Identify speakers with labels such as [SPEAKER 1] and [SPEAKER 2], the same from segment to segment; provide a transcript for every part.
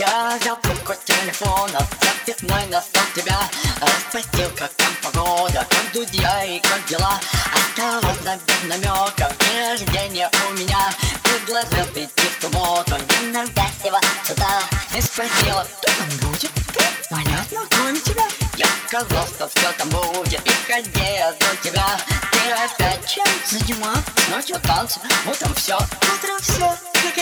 [SPEAKER 1] Я взял трубку телефона, записной настал тебя. Распустил, как там погода, как друзья и как дела. Осторожно, без намеков, день рождения у меня. Предложил прийти в субботу, иногда всего сюда И спросила, кто там будет? Понятно, кроме тебя. Я сказал, что все там будет Приходи, я жду тебя. Ты опять чем заниматься? Ночью танцы, утром все Утром все, какая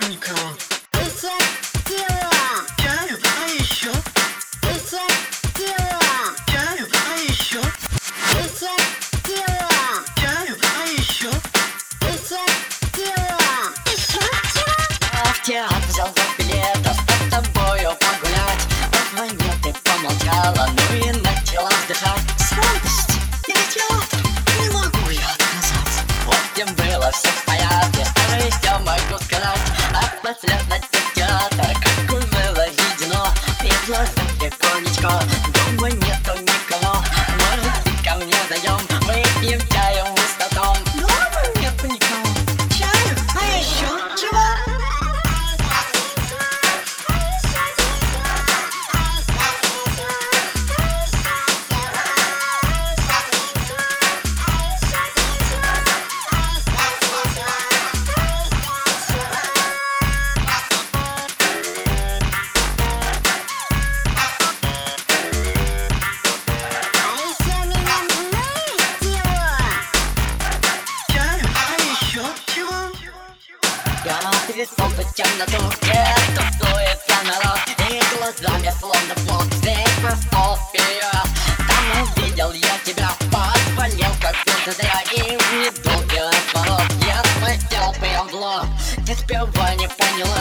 [SPEAKER 2] Мне коньяка?
[SPEAKER 3] Еще тело,
[SPEAKER 2] Чаю, а еще?
[SPEAKER 3] еще тело,
[SPEAKER 2] Чаю, а еще?
[SPEAKER 3] еще тело,
[SPEAKER 2] Чаю, а еще?
[SPEAKER 3] еще тело. Еще?
[SPEAKER 1] Я в театр взял два билета С тобою погулять Позвонил, ты помолчала Ну и начала вздыхать Сладость или театр Не могу я отказаться В общем, было все в порядке gone. Перешел в темноту, где тусуется народ И глазами словно плод здесь прошел вперед Там увидел я тебя, позвонил как будто зря И в недолгий разворот я схватил прям в лоб Ты сперва не поняла,